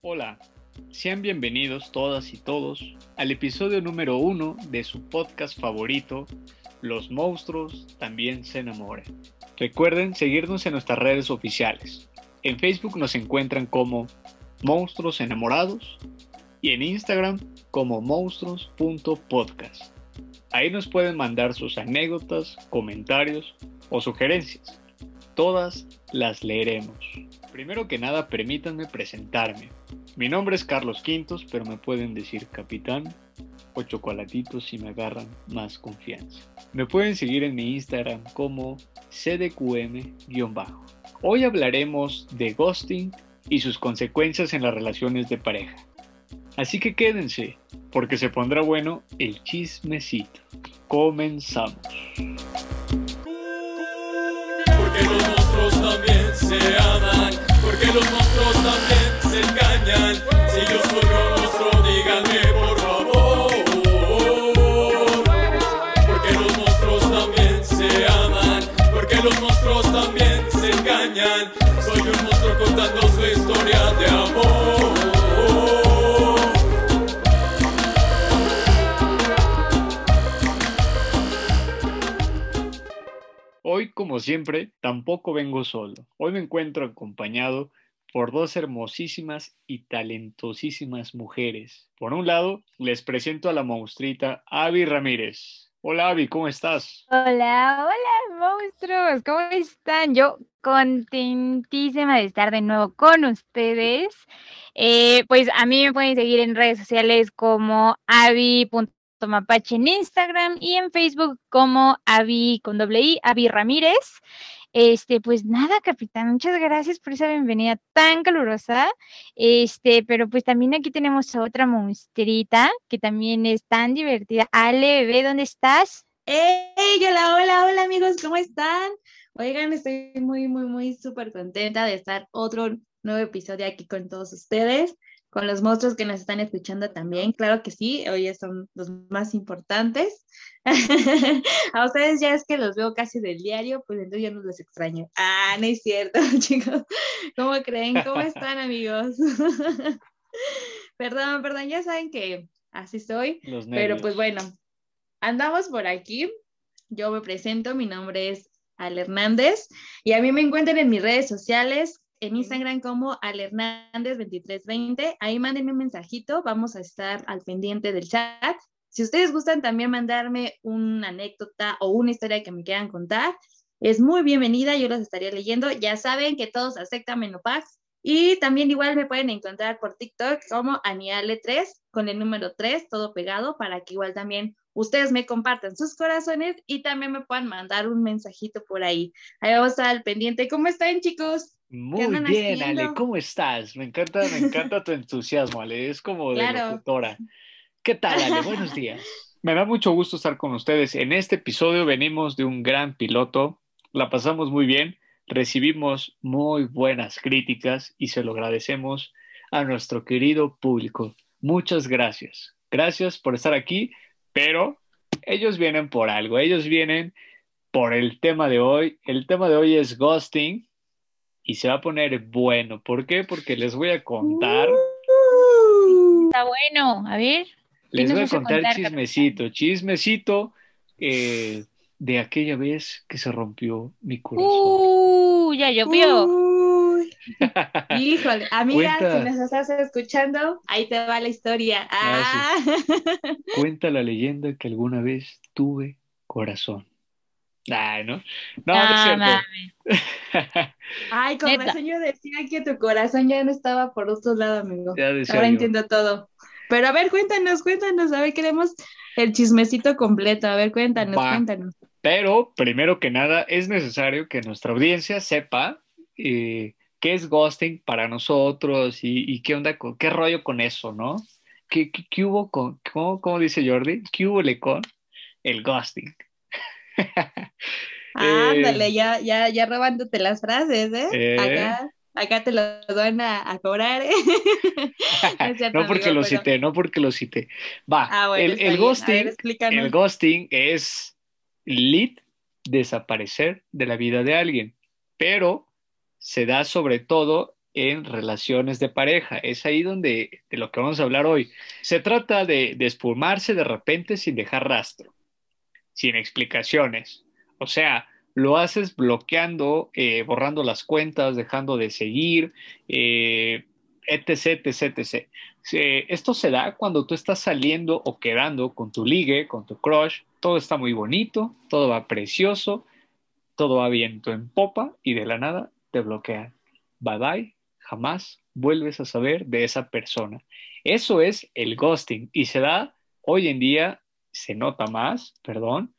Hola, sean bienvenidos todas y todos al episodio número uno de su podcast favorito, Los monstruos también se enamoran. Recuerden seguirnos en nuestras redes oficiales. En Facebook nos encuentran como Monstruos Enamorados y en Instagram como monstruos.podcast. Ahí nos pueden mandar sus anécdotas, comentarios o sugerencias. Todas las leeremos. Primero que nada, permítanme presentarme. Mi nombre es Carlos Quintos, pero me pueden decir capitán o chocolatitos si me agarran más confianza. Me pueden seguir en mi Instagram como cdqm-bajo. Hoy hablaremos de ghosting y sus consecuencias en las relaciones de pareja. Así que quédense, porque se pondrá bueno el chismecito. Comenzamos. Se aman, porque los monstruos también se engañan. Si yo soy un monstruo, díganme por favor. Porque los monstruos también se aman, porque los monstruos también se engañan. Soy un monstruo contando como siempre, tampoco vengo solo. Hoy me encuentro acompañado por dos hermosísimas y talentosísimas mujeres. Por un lado, les presento a la monstruita Avi Ramírez. Hola Avi, ¿cómo estás? Hola, hola monstruos, ¿cómo están? Yo contentísima de estar de nuevo con ustedes. Eh, pues a mí me pueden seguir en redes sociales como avi.mapache en Instagram y en Facebook como avi con doble i, avi Ramírez. Este, pues nada, capitán, muchas gracias por esa bienvenida tan calurosa. Este, pero pues también aquí tenemos a otra monstruita que también es tan divertida. Ale, bebé, ¿dónde estás? ¡Hey! Hola, hola, hola amigos, ¿cómo están? Oigan, estoy muy, muy, muy súper contenta de estar otro nuevo episodio aquí con todos ustedes, con los monstruos que nos están escuchando también. Claro que sí, hoy son los más importantes. A ustedes ya es que los veo casi del diario, pues entonces ya no los extraño. Ah, no es cierto, chicos. ¿Cómo creen? ¿Cómo están, amigos? perdón, perdón, ya saben que así soy, pero pues bueno, andamos por aquí. Yo me presento, mi nombre es Al Hernández y a mí me encuentran en mis redes sociales, en Instagram como Al Hernández 2320. Ahí mándenme un mensajito, vamos a estar al pendiente del chat. Si ustedes gustan también mandarme una anécdota o una historia que me quieran contar, es muy bienvenida, yo las estaría leyendo. Ya saben que todos aceptan Menopax. Y también igual me pueden encontrar por TikTok como Aniale3 con el número 3, todo pegado, para que igual también ustedes me compartan sus corazones y también me puedan mandar un mensajito por ahí. Ahí vamos a estar al pendiente. ¿Cómo están, chicos? Muy bien, haciendo? Ale, ¿cómo estás? Me encanta, me encanta tu entusiasmo, Ale, es como de locutora. ¿Qué tal, Ale? Buenos días. Me da mucho gusto estar con ustedes. En este episodio venimos de un gran piloto, la pasamos muy bien, recibimos muy buenas críticas y se lo agradecemos a nuestro querido público. Muchas gracias. Gracias por estar aquí, pero ellos vienen por algo, ellos vienen por el tema de hoy. El tema de hoy es ghosting y se va a poner bueno. ¿Por qué? Porque les voy a contar, Está bueno, a ver. les voy a contar contar, chismecito, chismecito eh, de aquella vez que se rompió mi corazón. Uh, ya llovió. Uy. Híjole, amiga, Cuenta. si nos estás escuchando, ahí te va la historia. Ah. Cuenta la leyenda que alguna vez tuve corazón. Ay, ¿no? No, no Ah, es cierto. Ay, con Neta. razón yo decía que tu corazón ya no estaba por otro lado, amigo. Ya decía Ahora yo. entiendo todo. Pero a ver, cuéntanos, cuéntanos, a ver, queremos el chismecito completo. A ver, cuéntanos, Va. cuéntanos. Pero, primero que nada, es necesario que nuestra audiencia sepa eh, qué es ghosting para nosotros y, y qué onda, con, qué rollo con eso, ¿no? ¿Qué, qué, qué hubo con, cómo, cómo dice Jordi? ¿Qué hubo con el ghosting? Ándale, ya, ya, ya robándote las frases, ¿eh? Eh. Acá, acá te lo van a, a cobrar, ¿eh? No es cierto, no porque amigo, lo pero- cité, no porque lo cité. Va, Ah, bueno, el, ver, ghosting, el ghosting es lead desaparecer de la vida de alguien, pero se da sobre todo en relaciones de pareja. Es ahí donde de lo que vamos a hablar hoy. Se trata de, de espumarse de repente sin dejar rastro, sin explicaciones. O sea, lo haces bloqueando, eh, borrando las cuentas, dejando de seguir, eh, etc, etc, esto se da cuando tú estás saliendo o quedando con tu ligue, con tu crush, todo está muy bonito, todo va precioso, todo va viento en popa y de la nada te bloquean. Bye bye, jamás vuelves a saber de esa persona. Eso es el ghosting y se da hoy en día, se nota más, perdón,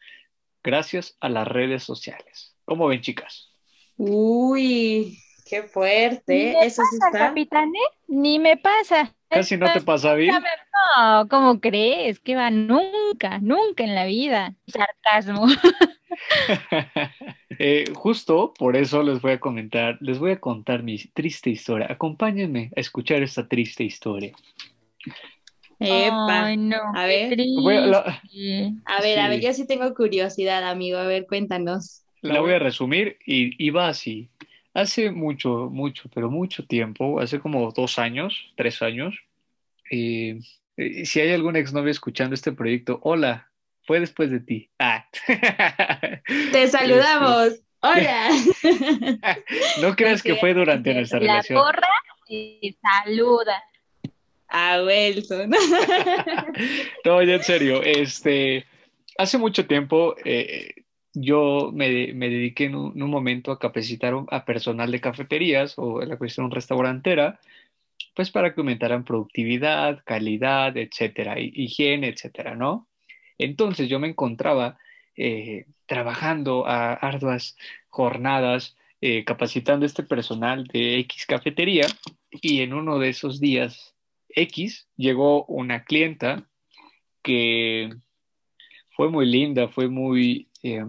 gracias a las redes sociales. ¿Cómo ven, chicas? Uy, qué fuerte. Eso sí está. capitán, ¿eh? Ni me pasa. Casi no te pasa bien. No, ¿cómo crees? Que va nunca, nunca en la vida. Sarcasmo. Eh, justo por eso les voy a comentar, les voy a contar mi triste historia. Acompáñenme a escuchar esta triste historia. Epa. Ay, no, A qué ver. Voy a- la- triste. A ver, a ver, yo sí tengo curiosidad, amigo. A ver, cuéntanos. La voy a resumir y, y va así. Hace mucho, mucho, pero mucho tiempo, hace como dos años, tres años, eh, eh, si hay algún exnovio escuchando este proyecto, hola, fue después de ti. Ah. Te saludamos. Hola. No creas que fue durante nuestra La relación. porra te saluda. A Wilson. No, ya en serio, este, hace mucho tiempo eh, yo me, me dediqué en un, en un momento a capacitar a personal de cafeterías o la cuestión restaurantera, pues para que aumentaran productividad, calidad, etcétera, hi- higiene, etcétera, ¿no? Entonces yo me encontraba eh, trabajando a arduas jornadas, eh, capacitando este personal de X cafetería y en uno de esos días X llegó una clienta que fue muy linda, fue muy, eh,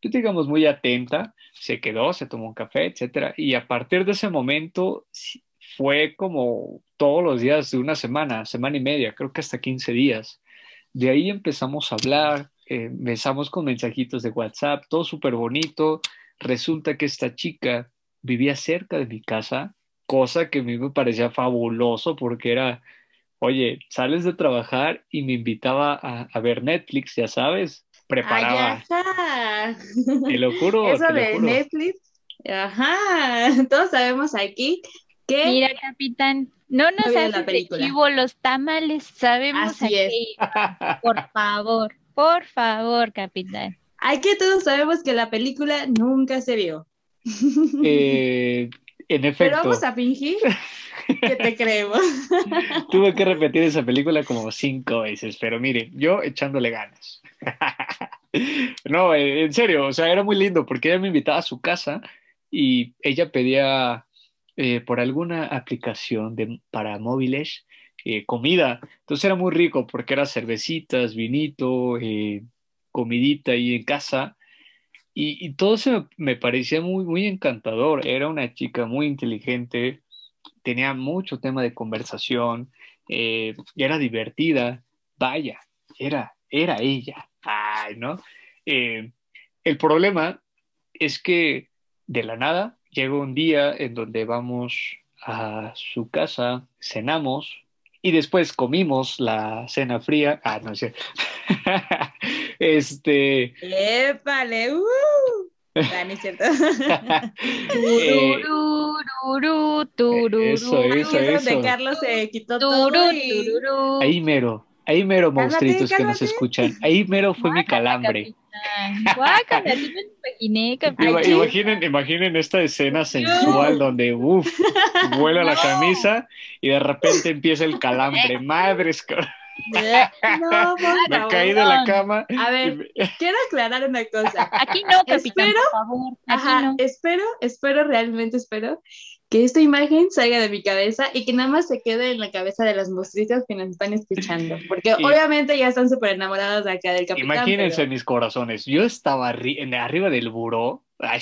pues digamos, muy atenta, se quedó, se tomó un café, etcétera, y a partir de ese momento fue como todos los días de una semana, semana y media, creo que hasta 15 días. De ahí empezamos a hablar, eh, empezamos con mensajitos de WhatsApp, todo súper bonito. Resulta que esta chica vivía cerca de mi casa, cosa que a mí me parecía fabuloso porque era, oye, sales de trabajar y me invitaba a, a ver Netflix, ya sabes, preparaba, Ay, ajá. te lo juro, Eso te lo de juro. Netflix. Ajá. Todos sabemos aquí que Mira, capitán, no nos la haces chivo los tamales, sabemos Así a qué es. ir. Por favor, por favor, capitán. aquí todos sabemos que la película nunca se vio. Eh, en Pero efecto, vamos a fingir que te creemos. tuve que repetir esa película como cinco veces, pero mire, yo echándole ganas. No, eh, en serio, o sea, era muy lindo porque ella me invitaba a su casa y ella pedía eh, por alguna aplicación de, para móviles eh, comida. Entonces era muy rico porque era cervecitas, vinito, eh, comidita ahí en casa. Y, y todo me, me parecía muy, muy encantador. Era una chica muy inteligente, tenía mucho tema de conversación, eh, era divertida. Vaya, era, era ella. Ay, ¿no? Eh, el problema es que de la nada llega un día en donde vamos a su casa, cenamos y después comimos la cena fría. Ah, no sé. este. ¡Épale! ¡Uh! Ah, no es cierto. eh, Tururú, tururú, eso, Ahí eso, es donde eso. Carlos se quitó todo y... ahí mero, ahí mero, Cálmate, monstruitos que nos escuchan. Ahí mero fue mi calambre. Guácala, sí me imaginé, Aquí. imaginen, imaginen esta escena sensual donde uff, vuela la camisa y de repente empieza el calambre. Madres, cabrón, No, por me favor. caí de la cama. A ver, quiero aclarar una cosa. Aquí no, capitán, Espero- por favor. Aquí Ajá, no. espero, espero, realmente espero que esta imagen salga de mi cabeza y que nada más se quede en la cabeza de las mostritas que nos están escuchando. Porque Y- obviamente ya están súper enamorados de acá del capitán. Imagínense pero- mis corazones. Yo estaba arri- en- arriba del buró, ay,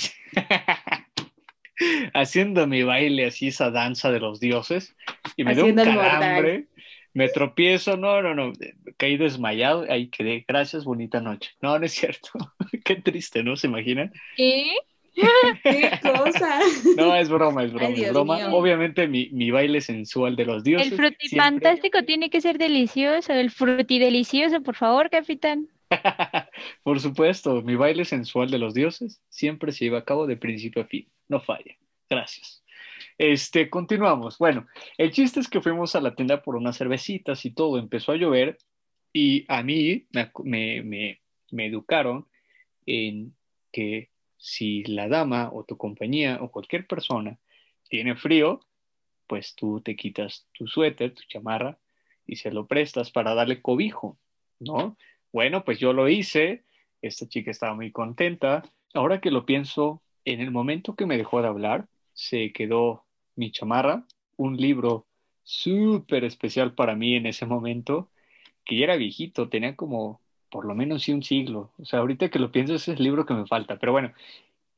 haciendo mi baile así, esa danza de los dioses, y me dio un Haciendo el mortal. Me tropiezo, no, no, no, caí desmayado, ahí quedé. Gracias, bonita noche. No, no es cierto. Qué triste, ¿no? ¿Se imaginan? ¿Qué? ¡Qué cosa! No, es broma, es broma, Ay, es broma. mío. Obviamente mi, mi baile sensual de los dioses. El siempre- frutifantástico tiene que ser delicioso, el frutidelicioso, por favor, capitán. Por supuesto, mi baile sensual de los dioses siempre se lleva a cabo de principio a fin. No falla. Gracias. Este, continuamos. Bueno, el chiste es que fuimos a la tienda por unas cervecitas y todo. Empezó a llover y a mí me, me, me educaron en que si la dama o tu compañía o cualquier persona tiene frío, pues tú te quitas tu suéter, tu chamarra y se lo prestas para darle cobijo, ¿no? Bueno, pues yo lo hice, esta chica estaba muy contenta. Ahora que lo pienso, en el momento que me dejó de hablar, se quedó mi chamarra, un libro súper especial para mí en ese momento, que ya era viejito, tenía como por lo menos sí un siglo. O sea, ahorita que lo pienso, ese es el libro que me falta. Pero bueno,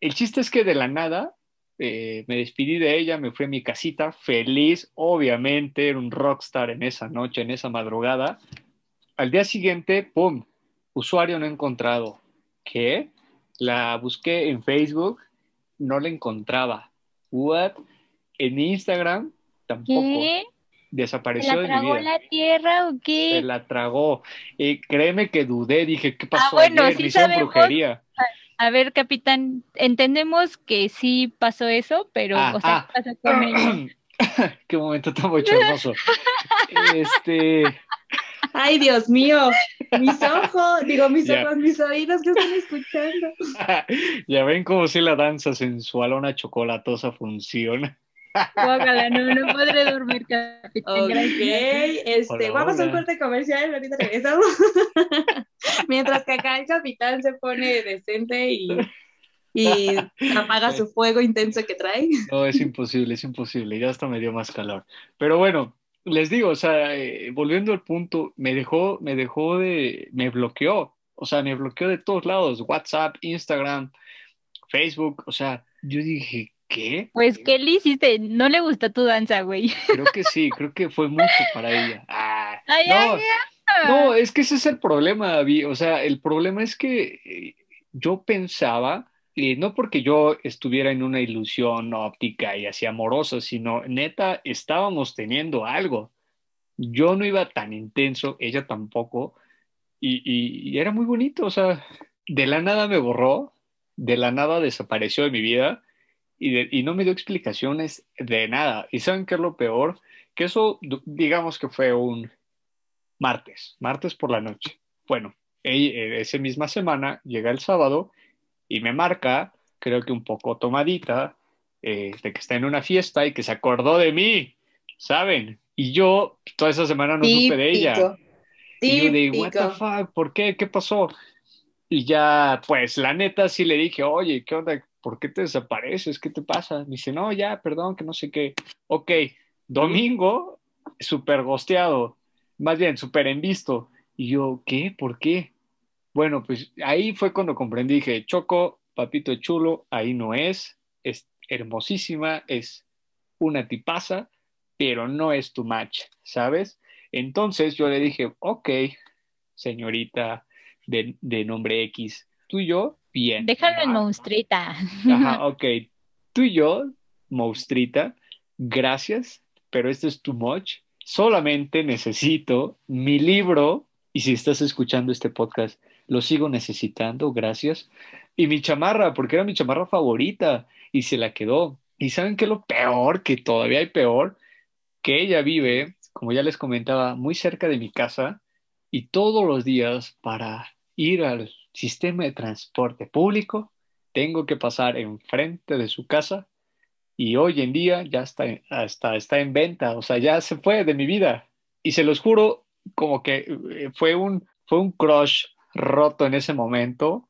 el chiste es que de la nada eh, me despedí de ella, me fui a mi casita, feliz, obviamente, era un rockstar en esa noche, en esa madrugada. Al día siguiente, ¡pum! Usuario no encontrado. ¿Qué? La busqué en Facebook, no la encontraba. ¿What? En Instagram, tampoco. ¿Qué? ¿Se Desapareció la de mi tragó vida. la tierra o Se qué? la tragó. Y créeme que dudé, dije, ¿qué pasó bueno, ayer? sí Me hicieron sabemos. brujería. A ver, capitán, entendemos que sí pasó eso, pero, Ah, o sea, ah. ¿qué pasó con ella? Qué momento tan bochornoso. Este, ¡Ay, Dios mío! Mis ojos, digo, mis Ya. ojos, mis oídos que están escuchando. ya ven cómo si la danza sensual a una chocolatosa funciona. Guácala, no, no podré dormir, capitán. Ok, este, Hola, vamos a un corte comercial, ahorita regresamos. Mientras que acá el capitán se pone decente y, y apaga su fuego intenso que trae. No, es imposible, es imposible. Ya hasta me dio más calor. Pero bueno, les digo, o sea, eh, volviendo al punto, me dejó, me dejó de, me bloqueó. O sea, me bloqueó de todos lados. WhatsApp, Instagram, Facebook. O sea, yo dije, ¿qué? Pues, ¿qué le hiciste? No le gustó tu danza, güey. Creo que sí, creo que fue mucho para ella. Ah, Ay, no, ay, no, es que ese es el problema, David. O sea, el problema es que eh, yo pensaba, eh, no porque yo estuviera en una ilusión óptica y así amorosa, sino neta, estábamos teniendo algo. Yo no iba tan intenso, ella tampoco, y, y- y era muy bonito. O sea, de la nada me borró, de la nada desapareció de mi vida y, de- y no me dio explicaciones de nada. ¿Y saben qué es lo peor? Que eso, digamos que fue un martes, martes por la noche. Bueno, eh, esa misma semana llega el sábado y me marca, creo que un poco tomadita, eh, de que está en una fiesta y que se acordó de mí, ¿saben? Y yo toda esa semana no supe de ella. Y yo de, what the fuck, ¿por qué? ¿Qué pasó? Y ya, pues, la neta sí le dije, oye, ¿qué onda? ¿Por qué te desapareces? ¿Qué te pasa? Me dice, no, ya, perdón, que no sé qué. Ok, domingo, súper gosteado, más bien, súper en visto. Y yo, ¿qué? ¿Por qué? Bueno, pues ahí fue cuando comprendí, dije, Choco, papito chulo, ahí no es, es hermosísima, es una tipaza, pero no es tu match, ¿sabes? Entonces yo le dije, ok, señorita de, de nombre X, tú y yo, bien. Déjalo en Va. monstruita. Ajá, ok. Tú y yo, monstrita, gracias, pero esto es too much. Solamente necesito mi libro, y si estás escuchando este podcast, lo sigo necesitando, gracias. Y mi chamarra, porque era mi chamarra favorita, y se la quedó. ¿Y saben qué es lo peor? Que todavía hay peor, que ella vive, como ya les comentaba, muy cerca de mi casa, y todos los días para ir al sistema de transporte público, tengo que pasar enfrente de su casa y hoy en día ya está, hasta está en venta, o sea, ya se fue de mi vida. Y se los juro, como que eh, fue un, fue un crush roto en ese momento,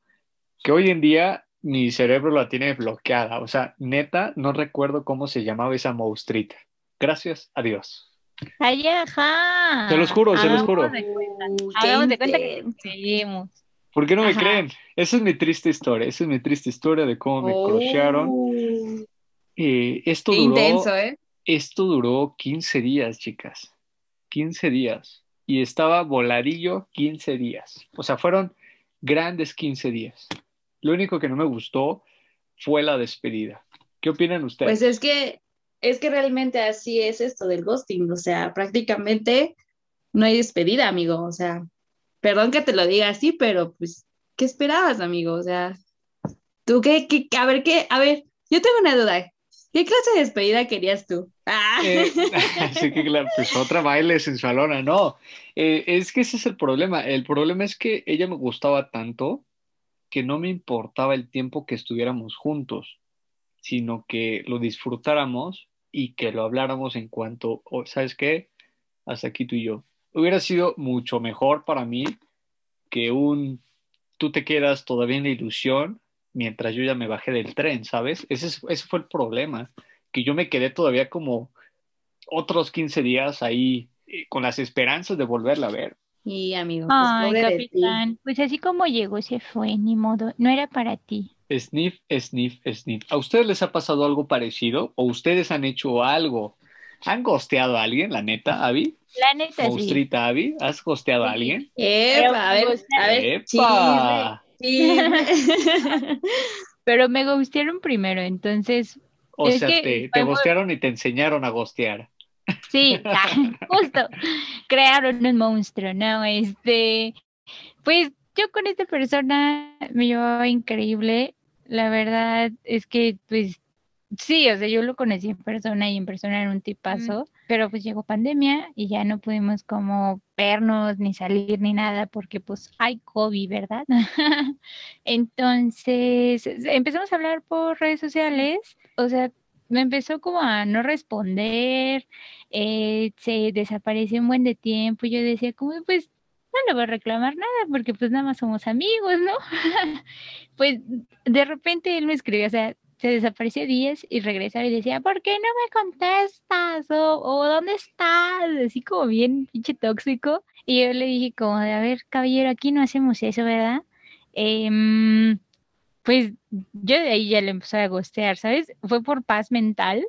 que hoy en día mi cerebro la tiene bloqueada. O sea, neta, no recuerdo cómo se llamaba esa monstruita. Gracias a Dios. Ay, ajá. Se los juro, se los juro. Uh, Hagamos de cuenta que seguimos. ¿Por qué no me Ajá. creen? Esa es mi triste historia, esa es mi triste historia de cómo me. Oh, Eh, esto qué duró, intenso, ¿eh? esto duró 15 días, chicas. 15 días. Y estaba voladillo 15 días. O sea, fueron grandes 15 días. Lo único que no me gustó fue la despedida. ¿Qué opinan ustedes? Pues es que, es que realmente así es esto del ghosting, o sea, prácticamente no hay despedida, amigo, o sea, perdón que te lo diga así, pero pues, ¿qué esperabas, amigo? O sea, tú qué, qué a ver, qué, a ver, yo tengo una duda, ¿qué clase de despedida querías tú? Ah. Eh, que claro, pues otra baile sensualona, no. Eh, es que ese es el problema. El problema es que ella me gustaba tanto que no me importaba el tiempo que estuviéramos juntos, sino que lo disfrutáramos y que lo habláramos en cuanto, oh, ¿sabes qué? Hasta aquí tú y yo. Hubiera sido mucho mejor para mí que un tú te quedas todavía en la ilusión mientras yo ya me bajé del tren, ¿sabes? Ese, es- ese fue el problema, que yo me quedé todavía como otros 15 días ahí eh, con las esperanzas de volverla a ver. Y amigo, pues Ay, capitán, pues así como llegó, se fue, ni modo, no era para ti. Sniff, sniff, sniff. ¿A ustedes les ha pasado algo parecido? ¿O ustedes han hecho algo? ¿Han gosteado a alguien, la neta, Abby? La neta, sí. Monstrita, Abby, ¿has gosteado a alguien? Epa, a ver, a ver, ¡Epa! Chisme. Pero me gustaron primero, entonces, O Es sea, que te, te gostearon y te enseñaron a gostear. sí, justo, crearon un monstruo, ¿no? Este, pues yo con esta persona me llevaba increíble. La verdad es que, pues, sí, o sea, yo lo conocí en persona y en persona era un tipazo, pero pues llegó pandemia y ya no pudimos como vernos ni salir ni nada porque pues hay COVID, ¿verdad? Entonces empezamos a hablar por redes sociales, o sea, me empezó como a no responder, eh, se desapareció un buen de tiempo yo decía como pues no le voy a reclamar nada porque pues nada más somos amigos, ¿no? Pues de repente él me escribió, o sea, se desapareció días y regresaba y decía, ¿por qué no me contestas? O, o ¿dónde estás? Así como bien pinche tóxico. Y yo le dije como de, a ver, caballero, aquí no hacemos eso, ¿verdad? Em, pues yo de ahí ya le empecé a gostear, ¿sabes? Fue por paz mental,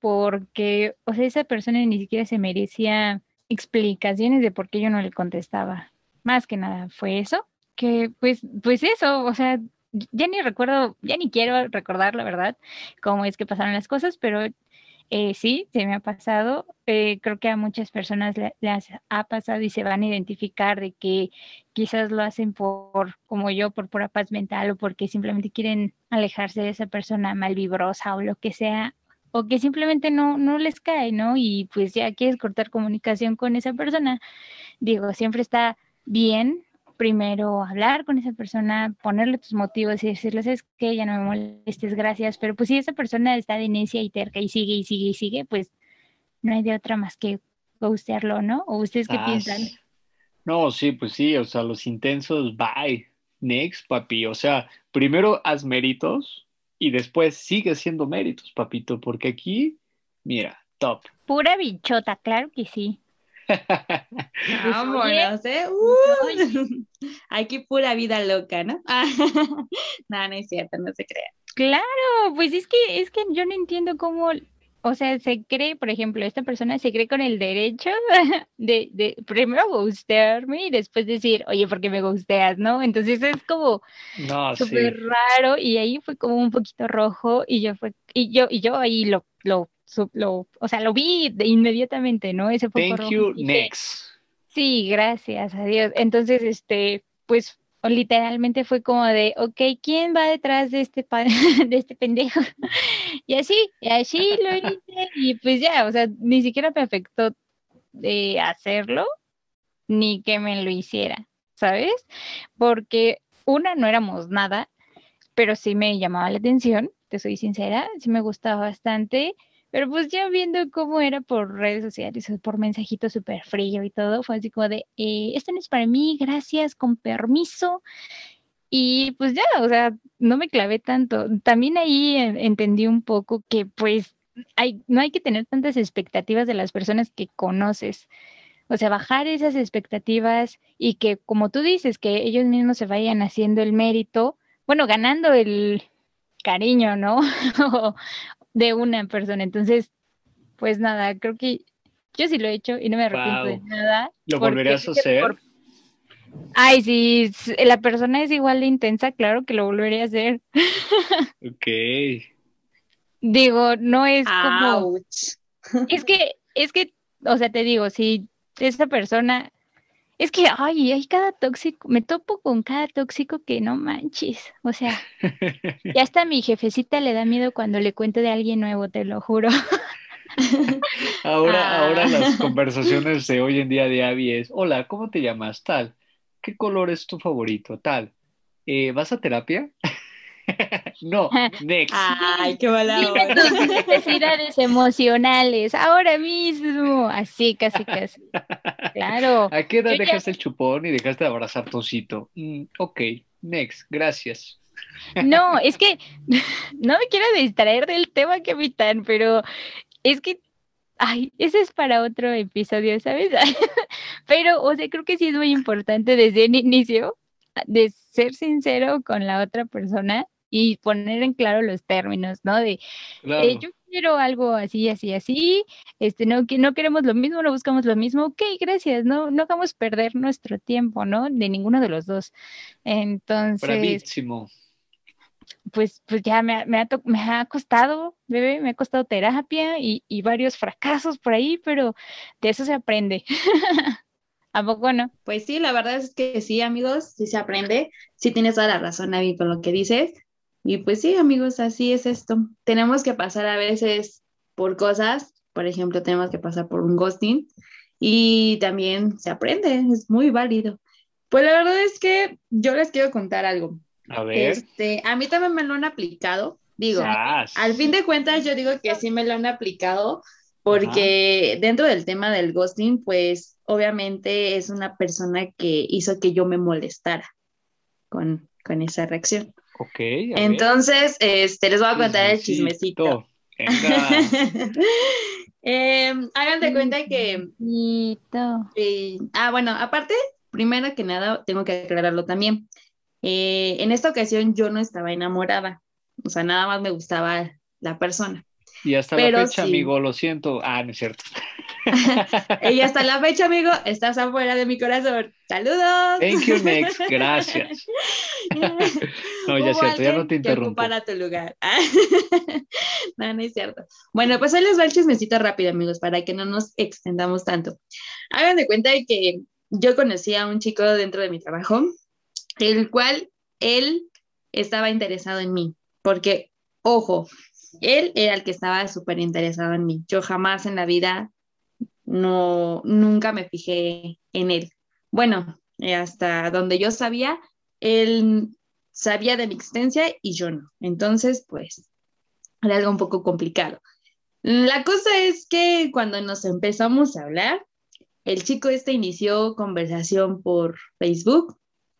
porque, o sea, esa persona ni siquiera se merecía explicaciones de por qué yo no le contestaba. Más que nada fue eso, que pues, pues eso, o sea, ya ni recuerdo, ya ni quiero recordar la verdad cómo es que pasaron las cosas, pero eh, sí, se me ha pasado. Eh, creo que a muchas personas les ha pasado y se van a identificar de que quizás lo hacen por, como yo, por pura paz mental o porque simplemente quieren alejarse de esa persona malvibrosa o lo que sea, o que simplemente no, no les cae, ¿no? Y pues ya quieres cortar comunicación con esa persona. Digo, siempre está bien primero hablar con esa persona, ponerle tus motivos y decirles, es que ya no me molestes, gracias, pero pues si esa persona está de necia y terca y sigue y sigue y sigue, pues no hay de otra más que ghostearlo, ¿no? ¿O ustedes qué Ah, piensan? No, sí, pues sí, o sea, los intensos, bye, next, papi. O sea, primero haz méritos y después sigue haciendo méritos, papito, porque aquí, mira, top. Pura bichota, claro que sí. Vámonos, ¿eh? Uh, aquí pura vida loca, ¿no? no, no es cierto, no se crea. Claro, pues es que es que yo no entiendo cómo, o sea, se cree, por ejemplo, esta persona se cree con el derecho de, de primero ghostearme y después decir, oye, ¿por qué me ghosteas, no? Entonces es como No, sí. súper raro y ahí fue como un poquito rojo y yo fue y yo y yo ahí lo lo lo, o sea, lo vi de inmediatamente, ¿no? Ese poco Thank rojo you, dije, next. Sí, gracias a Dios. Entonces, este, pues literalmente fue como de, ok, ¿quién va detrás de este de este pendejo? Y así, y así lo hice y pues ya, o sea, ni siquiera me afectó de hacerlo ni que me lo hiciera, ¿sabes? Porque una, no éramos nada, pero sí me llamaba la atención, te soy sincera, sí me gustaba bastante. Pero pues ya viendo cómo era por redes sociales o por mensajito súper frío y todo, fue así como de, eh, esto no es para mí, gracias, con permiso. Y pues ya, o sea, no me clavé tanto. También ahí en- entendí un poco que pues hay, no hay que tener tantas expectativas de las personas que conoces. O sea, bajar esas expectativas y que, como tú dices, que ellos mismos se vayan haciendo el mérito, bueno, ganando el cariño, ¿no? de una persona. Entonces, pues nada, creo que yo sí lo he hecho y no me arrepiento de nada. ¿Lo volverías a hacer? por- Ay, si la persona es igual de intensa, claro que lo volvería a hacer. Ok. Digo, no es como, es que, es que, o sea, te digo, si esa persona, es que, ay, hay cada tóxico, me topo con cada tóxico que no manches, o sea, ya hasta mi jefecita le da miedo cuando le cuento de alguien nuevo, te lo juro. Ahora, Ah. ahora las conversaciones de hoy en día de Abby es, hola, ¿cómo te llamas? Tal. ¿Qué color es tu favorito? Tal. Eh, ¿vas a terapia? No, next. Ay, qué mala tus necesidades emocionales, ahora mismo, así, casi, casi. Claro. ¿A qué edad Yo ya- dejaste el chupón y dejaste de abrazar tu osito? Mm, ok, next, gracias. No, es que no me quiero distraer del tema, capitán, pero es que, ay, ese es para otro episodio, ¿sabes? Pero, o sea, creo que sí es muy importante desde el inicio de ser sincero con la otra persona y poner en claro los términos, ¿no? De, Claro, eh, yo quiero algo así, así, así, este, no, que no queremos lo mismo, no buscamos lo mismo, ok, gracias, no, no hagamos perder nuestro tiempo, ¿no? De ninguno de los dos. Entonces, bravísimo. pues, pues ya me, ha- me ha, to- me ha costado, bebé, me ha costado terapia y, y varios fracasos por ahí, pero de eso se aprende. ¿A poco no? Pues sí, la verdad es que sí, amigos, sí se aprende. Sí tienes toda la razón, Abby, con lo que dices. Y pues sí, amigos, así es esto. Tenemos que pasar a veces por cosas, por ejemplo, tenemos que pasar por un ghosting y también se aprende, es muy válido. Pues la verdad es que yo les quiero contar algo. A ver. Este, a mí también me lo han aplicado, digo, Sas. al fin de cuentas yo digo que sí me lo han aplicado porque dentro del tema del ghosting, pues obviamente es una persona que hizo que yo me molestara con, con esa reacción. Ok, ver. Entonces, este, les voy a contar el chismecito. Em, hagan de cuenta que. Eh, ah, bueno, aparte, primero que nada, tengo que aclararlo también. Eh, en esta ocasión yo no estaba enamorada, o sea, nada más me gustaba la persona. Y hasta Pero la fecha, sí. amigo, lo siento. Ah, no es cierto. Y hasta la fecha, amigo, estás afuera de mi corazón. ¡Saludos! Thank you, next. Gracias. No, ya es cierto, ya no te interrumpo. ocupara tu lugar. No, no es cierto. Bueno, pues ahí les va el chismecito rápido, amigos, para que no nos extendamos tanto. Hagan de cuenta de que yo conocí a un chico dentro de mi trabajo, el cual él estaba interesado en mí, porque, ojo, él era el que estaba súper interesado en mí. Yo jamás en la vida, no, nunca me fijé en él. Bueno, eh, hasta donde yo sabía, él sabía de mi existencia y yo no. Entonces, pues, era algo un poco complicado. La cosa es que cuando nos empezamos a hablar, el chico este inició conversación por Facebook,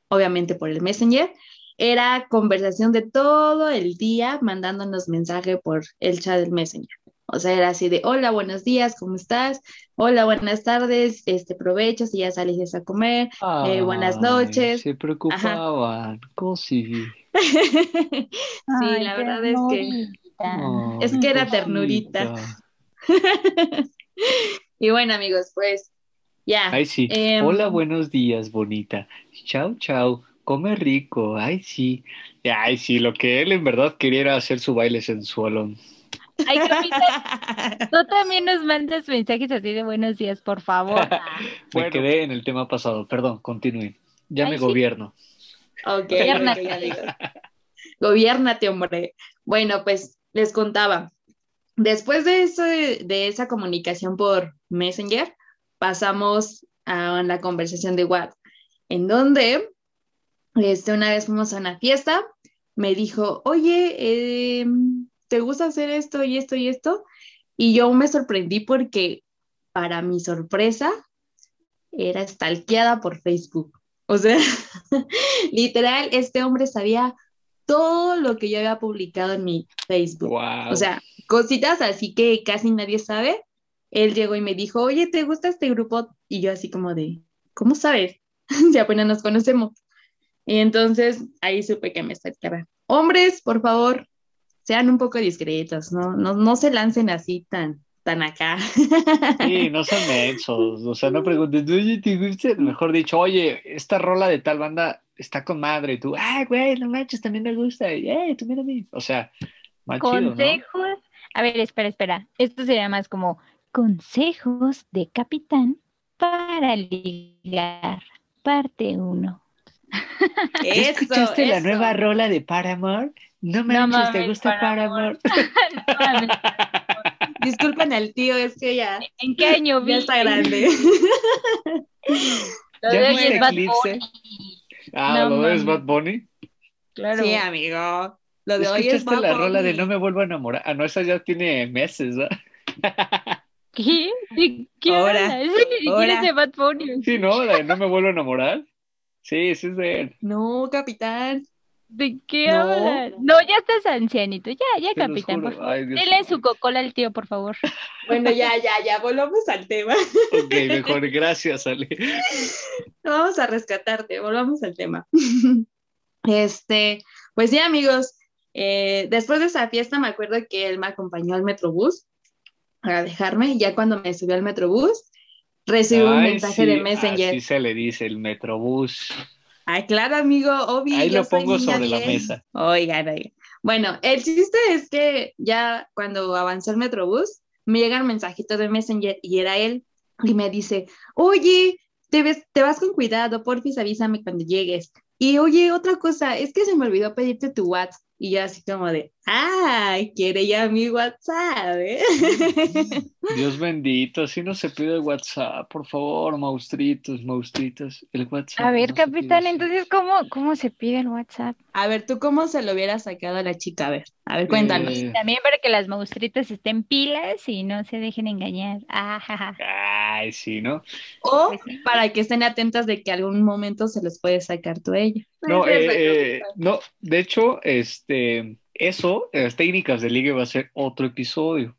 obviamente por el Messenger. Era conversación de todo el día mandándonos mensaje por el chat del Messenger. O sea, era así de, hola, buenos días, ¿cómo estás? Hola, buenas tardes, este provecho, si ya saliste a comer. Eh, buenas noches. Se preocupaban. Cosi. sí, Ay, la verdad es que... Es que era cosita. ternurita. Y bueno, amigos, pues ya. Ay, sí. Em, Hola, buenos días, bonita. Chao, chao. Come rico. Ay, sí. Ay, sí, lo que él en verdad quería era hacer su baile sensualón. Ay, tú también nos mandas mensajes así de buenos días, por favor. Me quedé en el tema pasado. Perdón, continúen. Ya Ay, me sí. gobierno. Ok, amigos. Gobiérnate, hombre. Bueno, pues les contaba. Después de, eso, de esa comunicación por Messenger, pasamos a la conversación de WhatsApp, en donde este, una vez fuimos a una fiesta, me dijo, oye, eh, ¿te gusta hacer esto y esto y esto? Y yo me sorprendí porque, para mi sorpresa, era stalkeada por Facebook. O sea, literal, este hombre sabía todo lo que yo había publicado en mi Facebook. Wow. O sea, cositas así que casi nadie sabe. Él llegó y me dijo, oye, ¿te gusta este grupo? Y yo así como de, ¿cómo sabes? si apenas nos conocemos. Y entonces ahí supe que me stalkeaba. Hombres, por favor, sean un poco discretos, ¿no? No, no se lancen así tan, tan acá. Sí, no son mensos, o sea, no preguntes, oye, ¿te gusta? Mejor dicho, oye, esta rola de tal banda está con madre, y tú, ah, güey, no manches, también me gusta, y, hey, tú mira a mí. O sea, más chido, ¿no? Consejos. A ver, espera, espera. Esto sería más como consejos de capitán para ligar, parte 1. ¿Ya ¿Escuchaste la nueva rola de Paramore? No No manches, ¿te gusta Paramore? Paramore. Disculpen al tío, es que ya, ¿En qué año vi? ya está grande. Lo ¿Ya de hoy es Bad Eclipse? Bunny. Ah, No ¿lo ves mames. Bad Bunny? Claro. Sí, amigo. Lo de hoy es ¿Escuchaste la Bad rola de Bunny. No me vuelvo a enamorar? Ah, no, esa ya tiene meses, ¿verdad? ¿Qué? ¿De qué Ahora? Eso ahora. es de Bad Bunny. Sí, ¿no? La de No me vuelvo a enamorar. Sí, sí es de él. No, capitán. ¿De qué No. hablas? No, ya estás ancianito. Ya, ya, Te capitán, por favor. Ay, mío. su cocola al tío, por favor. Bueno, ya, ya, ya, volvamos al tema. Ok, mejor, gracias, Ale. Vamos a rescatarte, volvamos al tema. Este, pues sí, amigos, eh, después de esa fiesta me acuerdo que él me acompañó al Metrobús para dejarme. y Ya cuando me subió al Metrobús, recibí un mensaje sí, de Messenger. Así se le dice, el Metrobús. Ay, claro, amigo, obvio. Ahí lo pongo sobre la mesa. Oigan, oigan. Bueno, el chiste es que ya cuando avanzó el Metrobús, me llega un mensajito de Messenger y era él y me dice, oye, te, ves, te vas con cuidado, porfis, avísame cuando llegues. Y oye, otra cosa, es que se me olvidó pedirte tu WhatsApp. Y yo así como de, ay, quiere ya mi WhatsApp, ¿eh? Dios bendito, así no se pide el WhatsApp, por favor, maustritos, maustritos, el WhatsApp. A ver, no capitán, entonces, ¿cómo, cómo se pide el WhatsApp? A ver, ¿tú cómo se lo hubieras sacado a la chica? A ver, a ver, cuéntanos. Eh, También para que las monstruitas estén pilas y no se dejen engañar. Ah, ja, ja. Ay, sí, ¿no? O Pues para que estén atentas de que algún momento se los puede sacar tú a ella. No, Pues, eh, eh, no, de hecho, este, eso, las técnicas de ligue va a ser otro episodio.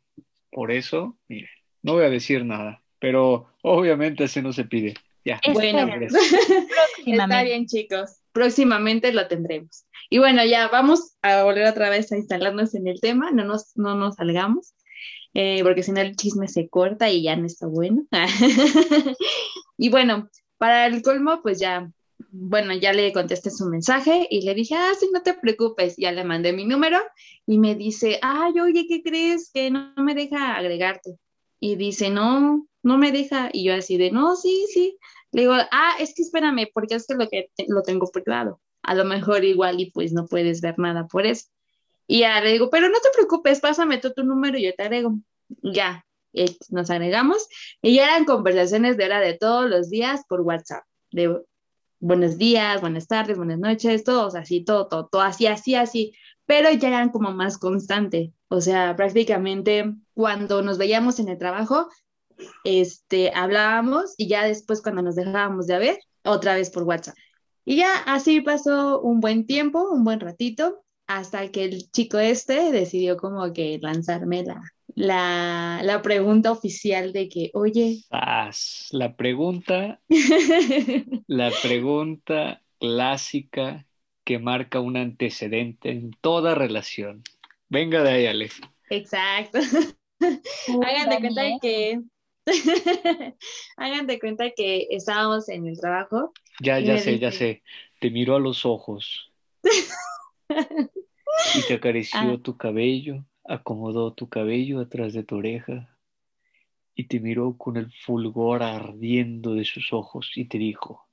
Por eso, mire, no voy a decir nada, pero obviamente así no se pide. Ya. Bueno, Gracias. Está próximamente. bien, chicos. Próximamente lo tendremos. Y bueno, ya vamos a volver otra vez a instalarnos en el tema, no nos, no nos salgamos, eh, porque si no el chisme se corta y ya no está bueno. y bueno, para el colmo, pues ya, bueno, ya le contesté su mensaje y le dije, ah, sí, no te preocupes, ya le mandé mi número y me dice, ay, oye, ¿qué crees? Que no me deja agregarte. Y dice, no, no me deja. Y yo así de, no, sí, sí. Le digo, ah, es que espérame, porque es que lo, que te- lo tengo privado. A lo mejor igual y pues no puedes ver nada por eso. Y ya le digo, pero no te preocupes, pásame tú tu número y yo te agrego. Ya, eh, nos agregamos. Y ya eran conversaciones de hora de todos los días por WhatsApp. De buenos días, buenas tardes, buenas noches, todos así, todo, todo, todo así, así, así. Pero ya eran como más constante. O sea, prácticamente cuando nos veíamos en el trabajo, este, hablábamos y ya después cuando nos dejábamos de ver, otra vez por WhatsApp. Y ya así pasó un buen tiempo, un buen ratito, hasta que el chico este decidió como que lanzarme la, la, la pregunta oficial de que, oye, La pregunta, la pregunta clásica que marca un antecedente en toda relación. Venga de ahí, Ale. exacto, hagan de cuenta que... Hagan de cuenta que estábamos en el trabajo Ya, ya sé, ya sé. Te miró a los ojos y te acarició Ah. tu cabello, acomodó tu cabello atrás de tu oreja y te miró con el fulgor ardiendo de sus ojos y te dijo,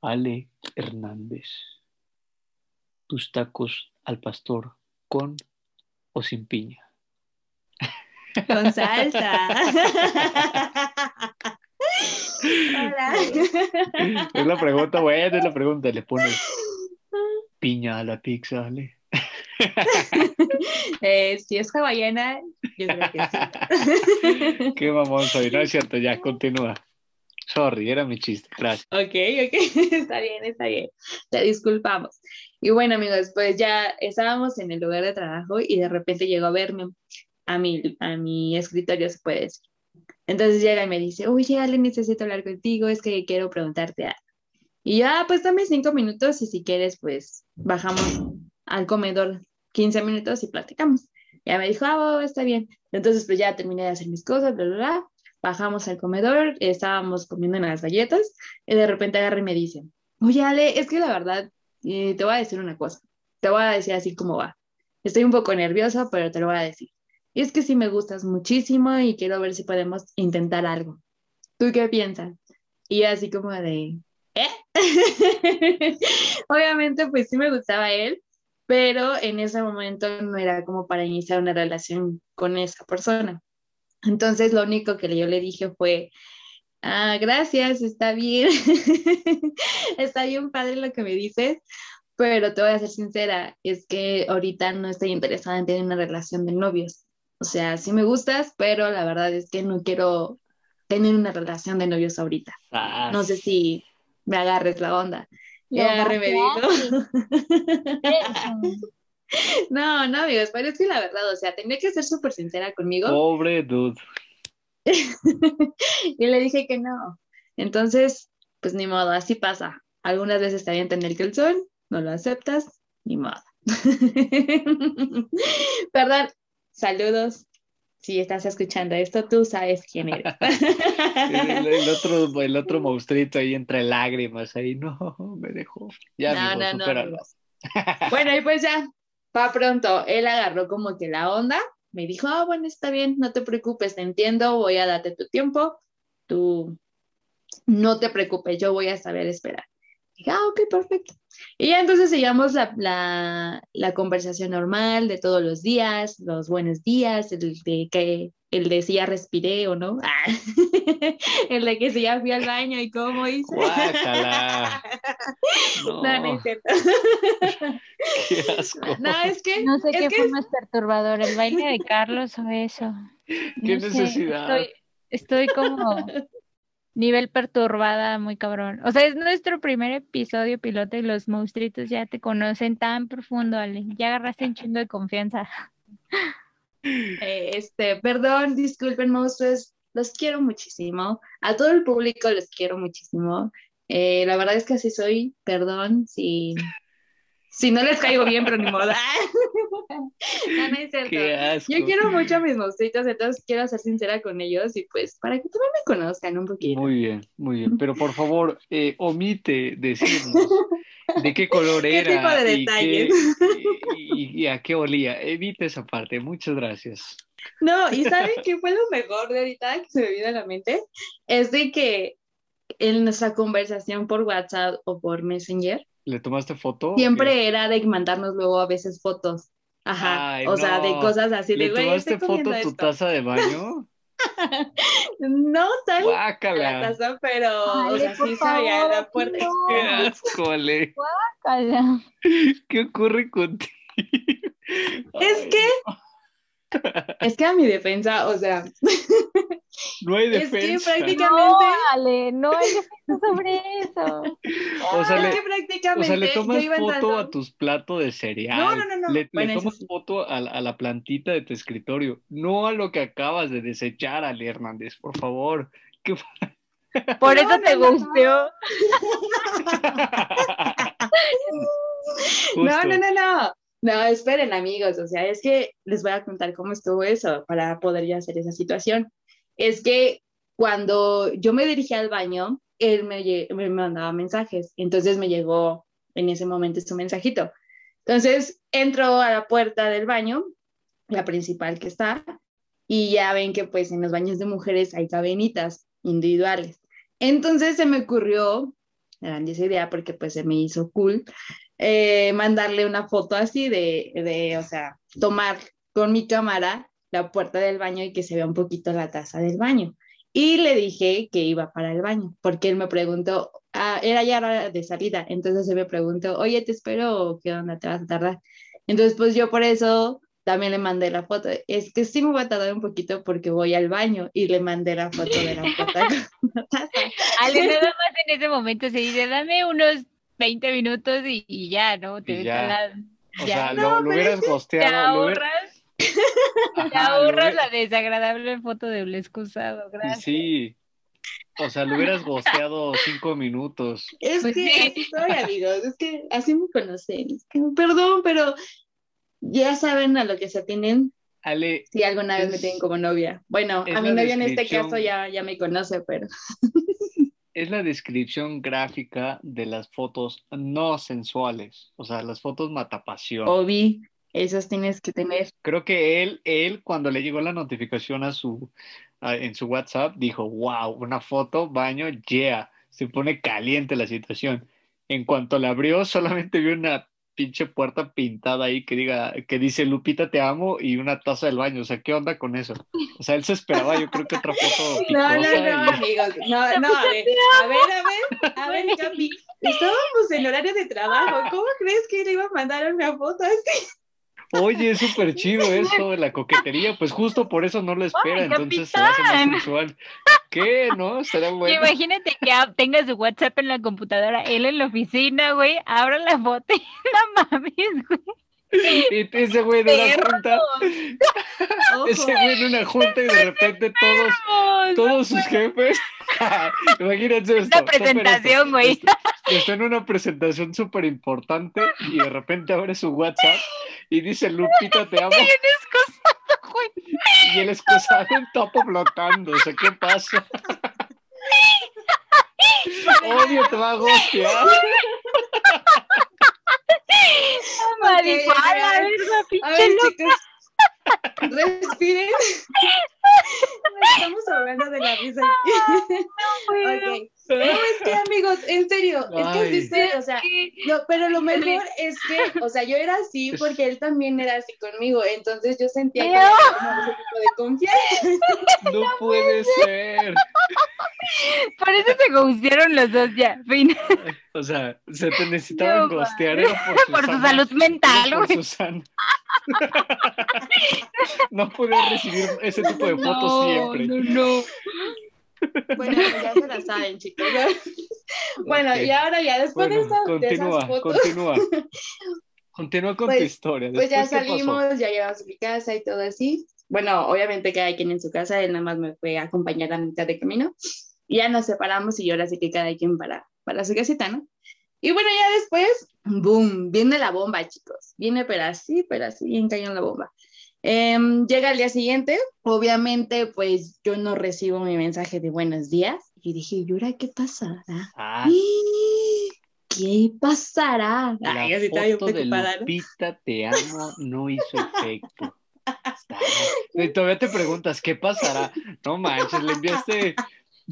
Ale Hernández, tus tacos al pastor con o sin piña. con salsa. Hola. Es la pregunta, buena, es la pregunta. Le pones piña a la pizza, Ale. Eh, si es hawaiana, yo creo que sí. Qué mamón soy, no es cierto, ya continúa. Sorry, era mi chiste, gracias. Ok, ok, está bien, está bien. Te disculpamos. Y bueno, amigos, pues ya estábamos en el lugar de trabajo y de repente llegó a verme a mi, a mi escritorio, se puede decir. Entonces llega y me dice, oye, Ale, necesito hablar contigo, es que quiero preguntarte algo. Y ya, pues dame cinco minutos y si quieres, pues bajamos al comedor 15 minutos y platicamos. Ya me dijo, ah, está bien. Entonces, pues ya terminé de hacer mis cosas, bla, bla, bla. Bajamos al comedor, estábamos comiendo unas galletas, y de repente agarra y me dice, oye, Ale, es que la verdad, eh, te voy a decir una cosa. Te voy a decir así como va. Estoy un poco nerviosa, pero te lo voy a decir. Y es que sí me gustas muchísimo y quiero ver si podemos intentar algo. ¿Tú qué piensas? Y así como de, ¿eh? Obviamente, pues sí me gustaba él, pero en ese momento no era como para iniciar una relación con esa persona. Entonces lo único que yo le dije fue, ah, gracias, está bien, está bien padre lo que me dices, pero te voy a ser sincera, es que ahorita no estoy interesada en tener una relación de novios. O sea, sí me gustas, pero la verdad es que no quiero tener una relación de novios ahorita. No sé si me agarres la onda. Ya remedito. No, no, amigos, pero es que la verdad, o sea, tenía que ser súper sincera conmigo. Pobre dude. y le dije que no. Entonces, pues ni modo, así pasa. Algunas veces está bien tener que el sol, no lo aceptas, ni modo. Perdón, saludos. Si estás escuchando esto, tú sabes quién eres. el, otro, el otro monstruito ahí entre lágrimas, ahí no, me dejó. Ya, no, no, no, Bueno, y pues ya, para pronto, él agarró como que la onda, me dijo, ah, bueno, está bien, no te preocupes, te entiendo, voy a darte tu tiempo, tú no te preocupes, yo voy a saber esperar. Dije, ah, ok, perfecto. Y ya entonces seguimos la, conversación normal de todos los días, los buenos días, el de que el de si ya respiré o no, el de que si ya fui al baño y cómo hice. No. no, Qué asco. No, es que. No sé qué que fue más perturbador, el baile de Carlos o eso. Qué necesidad. estoy, estoy como nivel perturbada, muy cabrón. O sea, es nuestro primer episodio piloto y los monstruitos ya te conocen tan profundo, Ale. Ya agarraste un chingo de confianza. Este, perdón, disculpen, monstruos, los quiero muchísimo. A todo el público los quiero muchísimo. Eh, la verdad es que así soy, perdón si si no les caigo bien, pero ni modo. no, no es cierto. Yo quiero mucho a mis monstruitos, entonces quiero ser sincera con ellos y pues para que también me conozcan un poquito. Muy bien, muy bien. Pero por favor, eh, omite decirnos de qué color era. ¿Qué tipo de detalles? Y, a qué olía. Evite esa parte. Muchas gracias. No, y ¿saben qué fue lo mejor de ahorita que se me vino a la mente? Es de que en nuestra conversación por WhatsApp o por Messenger, ¿Le tomaste foto? Siempre era de mandarnos luego a veces fotos. Ajá. o sea, de cosas así ¿Le de, tomaste foto tu taza de baño? no tal Guácala. la taza, pero o sea, sí sabía la puerta. Qué asco, Ale. Guácala. ¿Qué ocurre contigo? Es que es que a mi defensa, o sea. No hay defensa. Es que prácticamente. No, no hay defensa sobre eso. O sea, es que prácticamente. O sea, le tomas foto a tus platos de cereal. No, no, no. no. Le, tomas foto a, a, la plantita de tu escritorio. No a lo que acabas de desechar, Ale Hernández, por favor. ¿Qué Por eso te gustó. no, no, no, no. No, esperen amigos, o sea, es que les voy a contar cómo estuvo eso para poder ya hacer esa situación. Es que cuando yo me dirigí al baño, él me, me mandaba mensajes, entonces me llegó en ese momento su mensajito. Entonces entro a la puerta del baño, la principal que está, y ya ven que pues en los baños de mujeres hay cabinitas individuales. Entonces se me ocurrió, grande esa idea porque pues se me hizo cool, eh, mandarle una foto así de, de, o sea, tomar con mi cámara la puerta del baño y que se vea un poquito la taza del baño. Y le dije que iba para el baño, porque él me preguntó, ah, era ya hora de salida, entonces él me preguntó, oye, te espero, ¿qué onda? ¿Te vas a tardar? Entonces, pues yo por eso también le mandé la foto. Es que sí me voy a tardar un poquito porque voy al baño y le mandé la foto de la taza. Ale, nada más en ese momento se dice, dame unos 20 minutos y, ya, ¿no? Te ya. O sea, lo, hubieras gosteado. Te ahorras, te ahorras la desagradable foto del excusado, gracias. Sí, o sea, lo hubieras gosteado cinco minutos. Es pues que así soy, amigos, es que así me conocen. Es que, perdón, pero ya saben a lo que se atienden. Ale, Si alguna vez me Es- tienen como novia. Bueno, a mi la novio en este caso ya, ya me conoce, pero es la descripción gráfica de las fotos no sensuales, o sea, las fotos matapasión. Obi, esos tienes que tener. Creo que él, él cuando le llegó la notificación a su, a- en su WhatsApp, dijo, wow, una foto, baño, yeah, se pone caliente la situación. En cuanto la abrió, solamente vio una pinche puerta pintada ahí que diga, que dice Lupita te amo y una taza del baño. O sea, ¿qué onda con eso? O sea, él se esperaba, yo creo que otra foto No, no, no, y- amigos. No, no, a ver, a ver, a ver, a ver, Capi. Estábamos en horario de trabajo. ¿Cómo crees que le iba a mandar una foto así? Oye, es súper chido eso de la coquetería, pues justo por eso no lo espera, entonces se hace más sensual. ¿Qué? ¿No? Estaría bueno. Imagínate que tenga su WhatsApp en la computadora, él en la oficina, güey, abra la foto y no mames, güey. Y ese güey de una junta, ese güey de una junta y de repente todos, todos sus jefes, imagínense esto. Una presentación, güey. Está, está en una presentación súper importante y de repente abre su WhatsApp y dice, Lupita, te amo. Y el excusado en topo flotando, o sea, ¿qué pasa? Odio te va a gostear. Marihuana, a ver, verga, A ver, chicos. Respiren. Estamos hablando de la risa aquí. güey. Ok. No, es que amigos, en serio, es que Ay. sí, sí, o sea, no, pero lo mejor es que, o sea, yo era así porque él también era así conmigo, entonces yo sentía que No. como ese tipo de confianza. No puede ser. Por eso se gustearon los dos ya, fin. O sea, se te necesitaban No, gostear, era por su, Por su salud mental, por güey. Susana. no podía recibir ese tipo de fotos siempre. No, no. Bueno, pues ya se la saben, chicos. Bueno, Ok. y ahora ya después Bueno, de, esas, de continúa, esas fotos, continúa. Continúa con Pues- tu historia. pues ya Después, ¿qué pasó? salimos, ya llegamos a mi casa y todo así. Bueno, obviamente cada quien en su casa, él nada más me fue a acompañar a mitad de camino. Y ya nos separamos y ahora sí que cada quien para, para su casita, ¿no? Y bueno, ya después, boom, viene la bomba, chicos. Viene pero así, pero así, bien cayó la bomba. Em, llega el día siguiente, obviamente, pues yo no recibo mi mensaje de buenos días. Y dije, ¿y ahora qué pasará? Ah, ¿Qué pasará? la Ay, así foto de. Lupita te amo no hizo efecto. Y todavía te preguntas, ¿qué pasará? No manches, le enviaste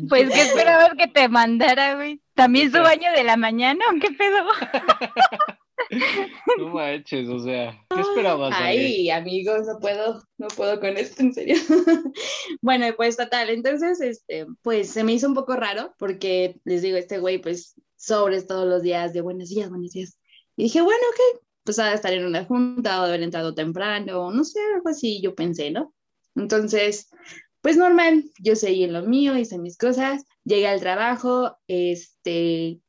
Pues, ¿qué esperabas que te mandara, güey? ¿También su baño de la mañana o qué pedo? No manches, o sea, ¿qué esperabas? Ale? Ay, amigos, no puedo, no puedo con esto, en serio. bueno, pues total, entonces, este, pues se me hizo un poco raro porque les digo, este güey, pues sobres todos los días de buenos días, buenos días. Y dije, bueno, ok, pues ha de estar en una junta o de haber entrado temprano, no sé, algo así, yo pensé, ¿no? Entonces, pues normal, yo seguí en lo mío, hice mis cosas, llegué al trabajo, este,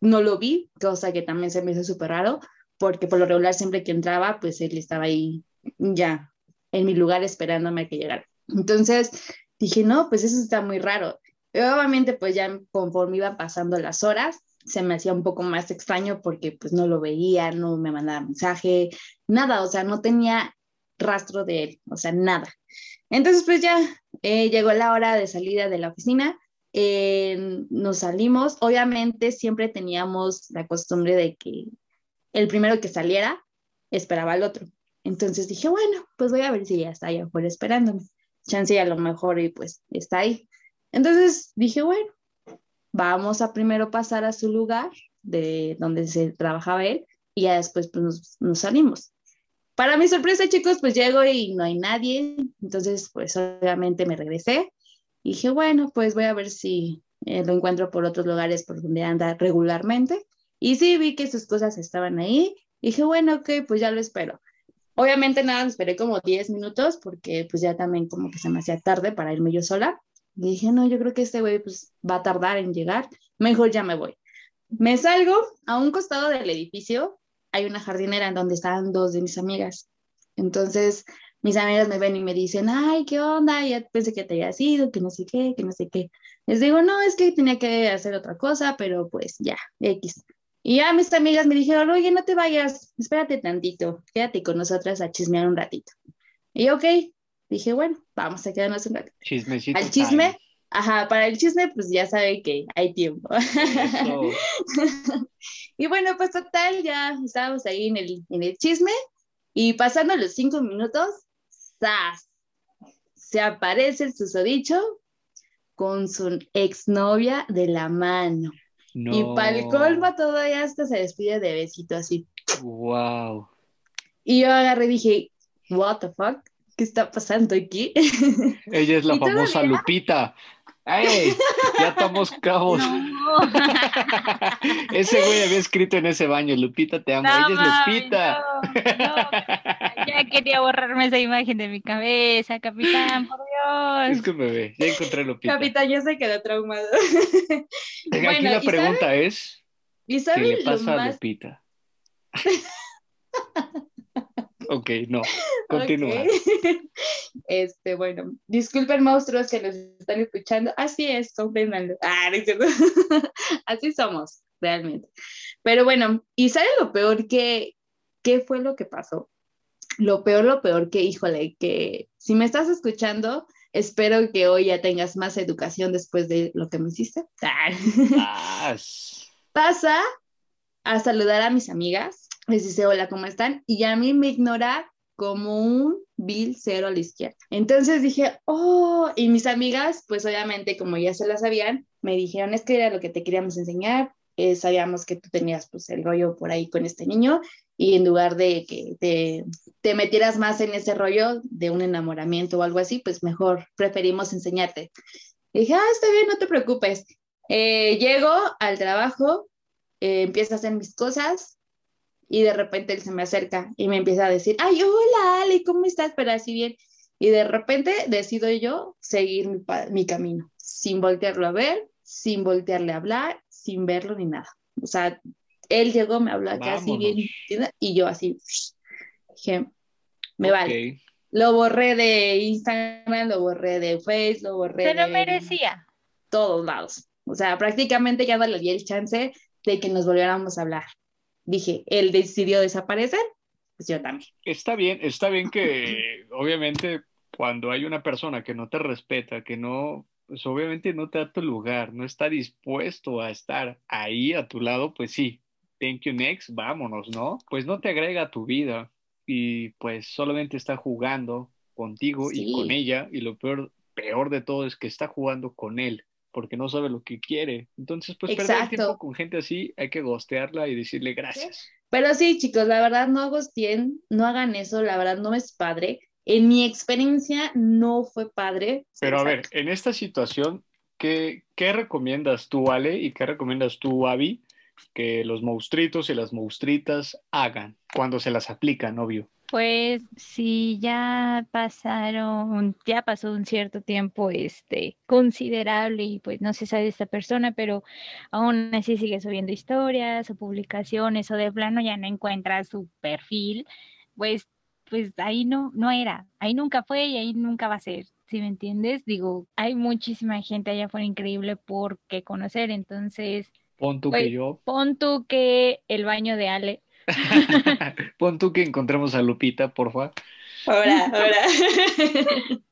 no lo vi, cosa que también se me hizo súper raro, porque por lo regular siempre que entraba, pues él estaba ahí ya en mi lugar esperándome a que llegara. Entonces dije, no, pues eso está muy raro. Y obviamente, pues ya conforme iban pasando las horas, se me hacía un poco más extraño porque pues no lo veía, no me mandaba mensaje, nada, o sea, no tenía rastro de él, o sea, nada. Entonces, pues ya eh, llegó la hora de salida de la oficina, eh, nos salimos, obviamente siempre teníamos la costumbre de que el primero que saliera esperaba al otro. Entonces dije, bueno, pues voy a ver si ya está allá afuera esperándome. Chance a lo mejor y pues está ahí. Entonces dije, bueno, vamos a primero pasar a su lugar de donde se trabajaba él y ya después pues nos, nos salimos. Para mi sorpresa, chicos, pues llego y no hay nadie. Entonces, pues obviamente me regresé. Y dije, bueno, pues voy a ver si eh, lo encuentro por otros lugares por donde anda regularmente. Y sí, vi que sus cosas estaban ahí. Y dije, bueno, ok, pues ya lo espero. Obviamente nada, esperé como 10 minutos porque pues ya también como que se me hacía tarde para irme yo sola. Dije, no, yo creo que este güey pues va a tardar en llegar. Mejor ya me voy. Me salgo a un costado del edificio. Hay una jardinera en donde estaban dos de mis amigas. Entonces, mis amigas me ven y me dicen, ay, ¿qué onda? Ya pensé que te habías ido, que no sé qué, que no sé qué. Les digo, no, es que tenía que hacer otra cosa, pero pues ya, X. Y ya mis amigas me dijeron, oye, no te vayas, espérate tantito, quédate con nosotras a chismear un ratito. Y ok, dije, bueno, vamos a quedarnos un rato. Chismecito. Al chisme, time. ajá, para el chisme, pues ya sabe que hay tiempo. Y bueno, pues total, ya estábamos ahí en el, en el chisme y pasando los cinco minutos, ¡zas! Se aparece el susodicho con su exnovia de la mano. No. Y para el colmo todavía hasta se despide de besito así. Wow. Y yo agarré y dije, what the fuck, ¿qué está pasando aquí? Ella es la famosa Lupita. ¡Ey! Ya estamos cabos. No. Ese güey había escrito en ese baño, Lupita, te amo. No, Ella es Lupita. no, no. Ya quería borrarme esa imagen de mi cabeza, capitán, por Es Dios. que bebé, ya encontré a Lupita. Capitán ya se quedó traumado. Aquí Bueno, la ¿y pregunta es, ¿Y ¿qué le pasa a Lupita? ok, no, continúa. Este, bueno, disculpen monstruos que nos están escuchando. Así es, compréndanlo. Ah, no. Así somos, realmente. Pero bueno, ¿y saben lo peor que, qué fue lo que pasó? Lo peor, lo peor que, híjole, que si me estás escuchando, espero que hoy ya tengas más educación después de lo que me hiciste. Ah. Pasa a saludar a mis amigas, les dice hola, ¿cómo están? Y a mí me ignora como un bill cero a la izquierda. Entonces dije, oh, y mis amigas, pues obviamente como ya se la sabían, me dijeron, es que era lo que te queríamos enseñar, eh, sabíamos que tú tenías pues el rollo por ahí con este niño y en lugar de que te, te metieras más en ese rollo de un enamoramiento o algo así, pues mejor preferimos enseñarte. Y dije, ah, está bien, no te preocupes. Eh, llego al trabajo, eh, empiezo a hacer mis cosas y de repente él se me acerca y me empieza a decir, ay, hola Ale, ¿cómo estás? Pero así bien. Y de repente decido yo seguir mi, mi camino, sin voltearlo a ver, sin voltearle a hablar, sin verlo ni nada. O sea, él llegó, me habló acá así bien y yo así, dije, me ok. vale. Lo borré de Instagram, lo borré de Facebook, lo borré Se lo de merecía. todos lados. O sea, prácticamente ya no le di el chance de que nos volviéramos a hablar. Dije, él decidió desaparecer, pues yo también. Está bien, está bien que obviamente cuando hay una persona que no te respeta, que no, pues obviamente no te da tu lugar, no está dispuesto a estar ahí a tu lado, pues sí, thank you next, vámonos, ¿no? Pues no te agrega a tu vida y pues solamente está jugando contigo y con ella y lo peor, peor de todo es que está jugando con él porque no sabe lo que quiere. Entonces, pues perder el Exacto. tiempo con gente así, hay que gostearla y decirle gracias. Pero sí, chicos, la verdad no gostien, no hagan eso, la verdad no es padre. En mi experiencia no fue padre. Pero a ver, Exacto. en esta situación, ¿qué, qué recomiendas tú, Ale, y qué recomiendas tú, Abby, que los monstruitos y las monstruitas hagan cuando se las aplican, obvio? Pues si ya pasaron, ya pasó un cierto tiempo este considerable y pues no se sabe de esta persona, pero aún así sigue subiendo historias o publicaciones o de plano ya no encuentra su perfil, pues pues ahí no no era, ahí nunca fue y ahí nunca va a ser. ¿Sí me entiendes? Digo, hay muchísima gente allá afuera increíble por qué conocer, entonces Pon tú que yo, pon tú que el baño de Ale pon tú que encontremos a Lupita, porfa. Ahora, ahora.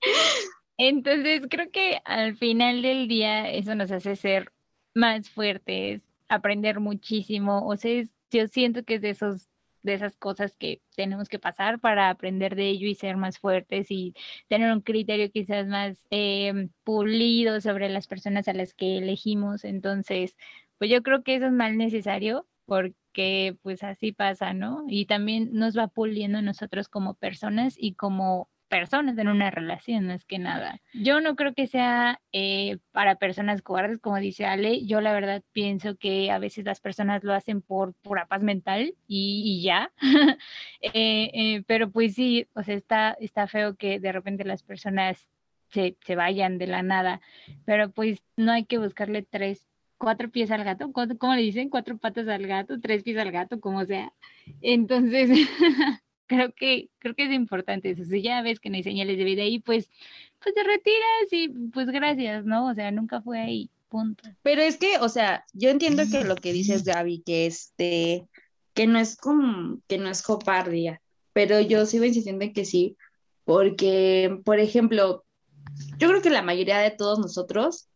Entonces, creo que al final del día eso nos hace ser más fuertes, aprender muchísimo. O sea, es- yo siento que es de esos, de esas cosas que tenemos que pasar para aprender de ello y ser más fuertes y tener un criterio quizás más em, pulido sobre las personas a las que elegimos. Entonces, pues yo creo que eso es más necesario porque pues así pasa, ¿no? Y también nos va puliendo nosotros como personas y como personas en una relación, más que nada. Yo no creo que sea eh, para personas cobardes, como dice Ale. Yo la verdad pienso que a veces las personas lo hacen por pura paz mental y, y ya. Eh, eh, pero pues sí, o sea, está, está feo que de repente las personas se, se vayan de la nada, pero pues no hay que buscarle tres, cuatro pies al gato, ¿cómo, le dicen? Cuatro patas al gato, tres pies al gato, como sea. Entonces, creo que, creo que es importante eso. Si ya ves que no hay señales de vida ahí, pues, pues te retiras y pues gracias, ¿no? O sea, nunca fue ahí, punto. Pero es que, o sea, yo entiendo que lo que dices, Gaby, que este, que no es como, que no es copardía, pero yo sigo insistiendo en que sí, porque, por ejemplo, yo creo que la mayoría de todos nosotros,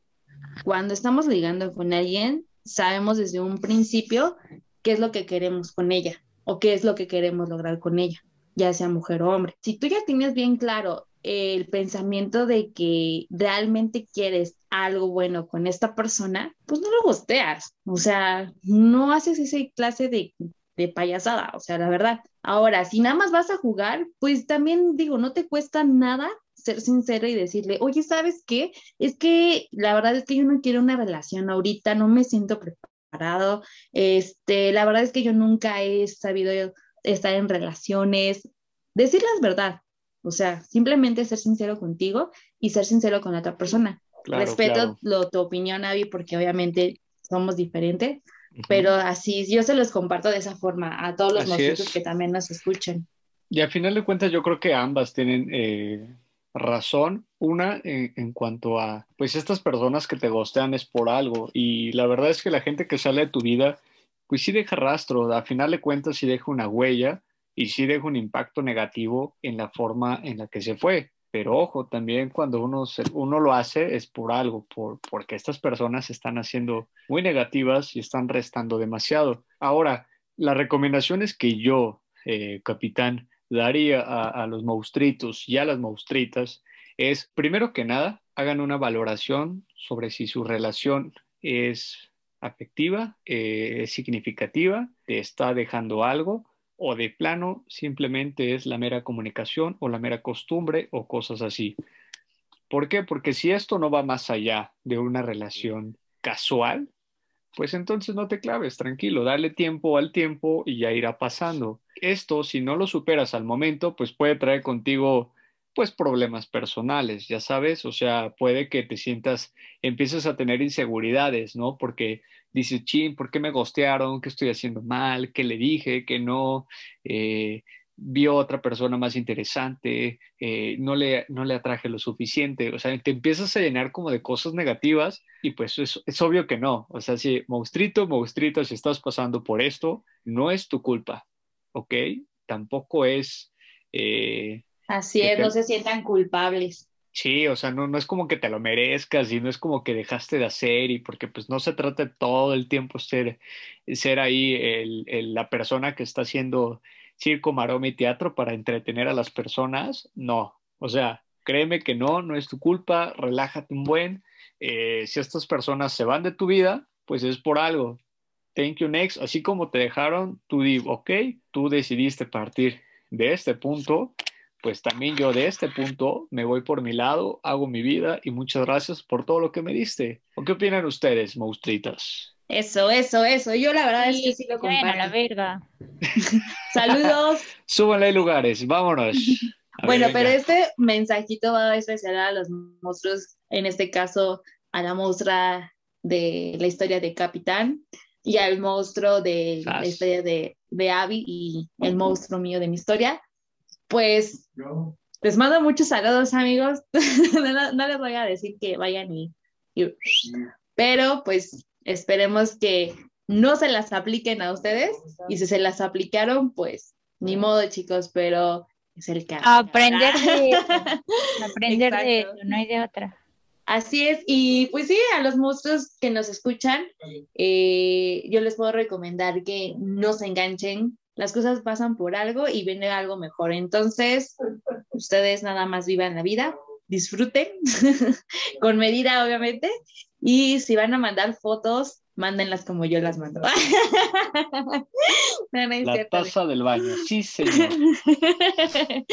cuando estamos ligando con alguien, sabemos desde un principio qué es lo que queremos con ella o qué es lo que queremos lograr con ella, ya sea mujer o hombre. Si tú ya tienes bien claro el pensamiento de que realmente quieres algo bueno con esta persona, pues no lo gusteas, o sea, no haces esa clase de, de payasada, o sea, la verdad. Ahora, si nada más vas a jugar, pues también digo, no te cuesta nada ser sincera y decirle, oye, ¿sabes qué? Es que la verdad es que yo no quiero una relación ahorita, no me siento preparado, este, la verdad es que yo nunca he sabido estar en relaciones, decir la verdad, o sea, simplemente ser sincero contigo y ser sincero con la otra persona. Respeto Lo, tu opinión, Avi, porque obviamente somos diferentes, pero así yo se los comparto de esa forma a todos los nosotros que también nos escuchen. Y al final de cuentas yo creo que ambas tienen eh, razón. Una en, cuanto a, pues estas personas que te gostean es por algo y la verdad es que la gente que sale de tu vida, pues sí deja rastro, al final de cuentas sí deja una huella y sí deja un impacto negativo en la forma en la que se fue. Pero ojo, también cuando uno, uno lo hace es por algo, por, porque estas personas están haciendo muy negativas y están restando demasiado. Ahora, las recomendaciones que yo, eh, capitán, daría a, los monstruitos y a las monstruitas es, primero que nada, hagan una valoración sobre si su relación es afectiva, eh, es significativa, te está dejando algo o de plano simplemente es la mera comunicación o la mera costumbre o cosas así. ¿Por qué? Porque si esto no va más allá de una relación casual, pues entonces no te claves, tranquilo, dale tiempo al tiempo y ya irá pasando. Esto, si no lo superas al momento, pues puede traer contigo pues problemas personales, ya sabes, o sea, puede que te sientas, empieces a tener inseguridades, ¿no? Porque dices, chin, ¿por qué me gostearon? ¿Qué estoy haciendo mal? ¿Qué le dije? ¿Qué no? Eh, vio otra persona más interesante, eh, no, le, no le atraje lo suficiente, o sea, te empiezas a llenar como de cosas negativas y pues es, es obvio que no, o sea, si monstruito, monstruito, si estás pasando por esto, no es tu culpa, ¿ok? Tampoco es... Eh, Así es, no se sientan culpables. Sí, o sea, no, no es como que te lo merezcas y no es como que dejaste de hacer y porque pues no se trata de todo el tiempo ser, ser ahí el, la persona que está haciendo circo, maroma y teatro para entretener a las personas, no. O sea, créeme que no, no es tu culpa, relájate un buen. Eh, si estas personas se van de tu vida, pues es por algo. Thank you next. Así como te dejaron, tú di, ok, tú decidiste partir de este punto, pues también yo de este punto me voy por mi lado, hago mi vida y muchas gracias por todo lo que me diste. ¿O qué opinan ustedes, monstruitas? Eso, eso, eso. Yo la verdad es que sí lo comparto. Bueno, la verga. Saludos. Súbanle lugares, vámonos. bueno, pero este mensajito va a especial a los monstruos, en este caso a la monstrua de la historia de Capitán y al monstruo de la historia de, de Abby y el monstruo mío de mi historia. Pues les mando muchos saludos, amigos. no, les voy a decir que vayan y pero pues Esperemos que no se las apliquen a ustedes y si se las aplicaron, pues ni modo, chicos, pero es el caso. Aprender de eso, aprender de eso, no hay de otra. Así es, y pues sí, a los monstruos que nos escuchan, eh, yo les puedo recomendar que no se enganchen, las cosas pasan por algo y viene algo mejor. Entonces, ustedes nada más vivan la vida, disfruten, con medida obviamente, y si van a mandar fotos, mándenlas como yo las mando. la taza del baño, sí, señor.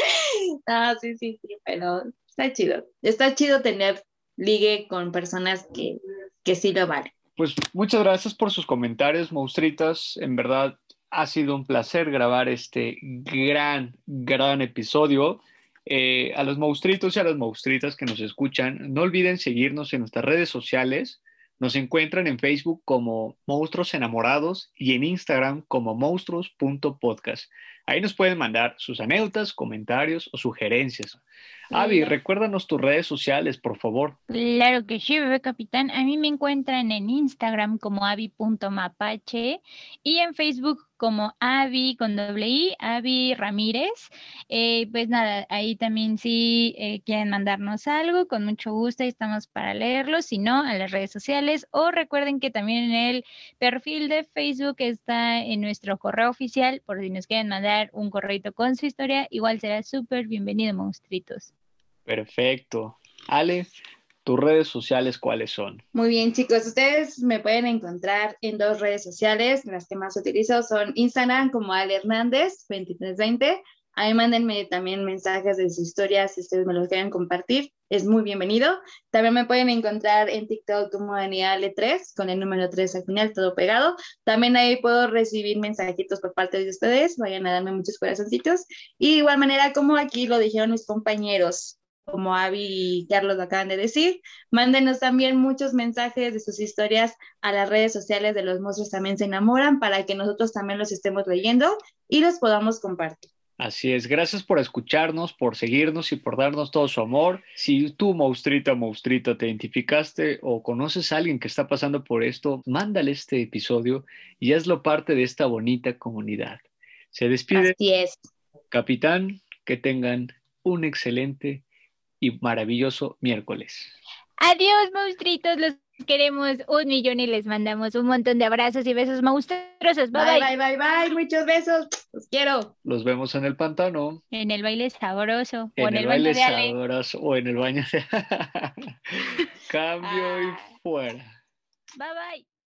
ah, sí, sí, sí, pero está chido. Está chido tener ligue con personas que, que sí lo valen. Pues muchas gracias por sus comentarios, monstritas. En verdad ha sido un placer grabar este gran, gran episodio. Eh, a los monstruitos y a las monstruitas que nos escuchan, no olviden seguirnos en nuestras redes sociales. Nos encuentran en Facebook como Monstruos Enamorados y en Instagram como monstruos.podcast. Ahí nos pueden mandar sus anécdotas, comentarios o sugerencias. Avi, recuérdanos tus redes sociales, por favor. Claro que sí, bebé capitán. A mí me encuentran en Instagram como avi.mapache y en Facebook como Avi con doble I, Avi Ramírez. Eh, pues nada, ahí también si eh, quieren mandarnos algo, con mucho gusto estamos para leerlo, si no, a las redes sociales o recuerden que también en el perfil de Facebook está en nuestro correo oficial, por si nos quieren mandar un correo con su historia, igual será súper bienvenido, monstruitos. Perfecto. Ale, ¿tus redes sociales cuáles son? Muy bien, chicos. Ustedes me pueden encontrar en dos redes sociales. Las que más utilizo son Instagram como Ale Hernández 2320. Ahí mándenme también mensajes de sus historias si ustedes me los quieren compartir. Es muy bienvenido. También me pueden encontrar en TikTok como Daniale3 con el número 3 al final, todo pegado. También ahí puedo recibir mensajitos por parte de ustedes. Vayan a darme muchos corazoncitos. Y de igual manera, como aquí lo dijeron mis compañeros, como Avi y Carlos lo acaban de decir. Mándenos también muchos mensajes de sus historias a las redes sociales de los monstruos también se enamoran para que nosotros también los estemos leyendo y los podamos compartir. Así es, gracias por escucharnos, por seguirnos y por darnos todo su amor. Si tú, monstruita, monstruita, te identificaste o conoces a alguien que está pasando por esto, mándale este episodio y hazlo parte de esta bonita comunidad. Se despide. Así es. Capitán, que tengan un excelente y maravilloso miércoles. Adiós, monstruitos, los queremos un millón y les mandamos un montón de abrazos y besos monstruosos. Bye bye, bye, bye, bye, muchos besos, los quiero. Los vemos en el pantano. En el baile sabroso. En, o en el, baile sabroso o en el baño de... Cambio y fuera. Bye bye.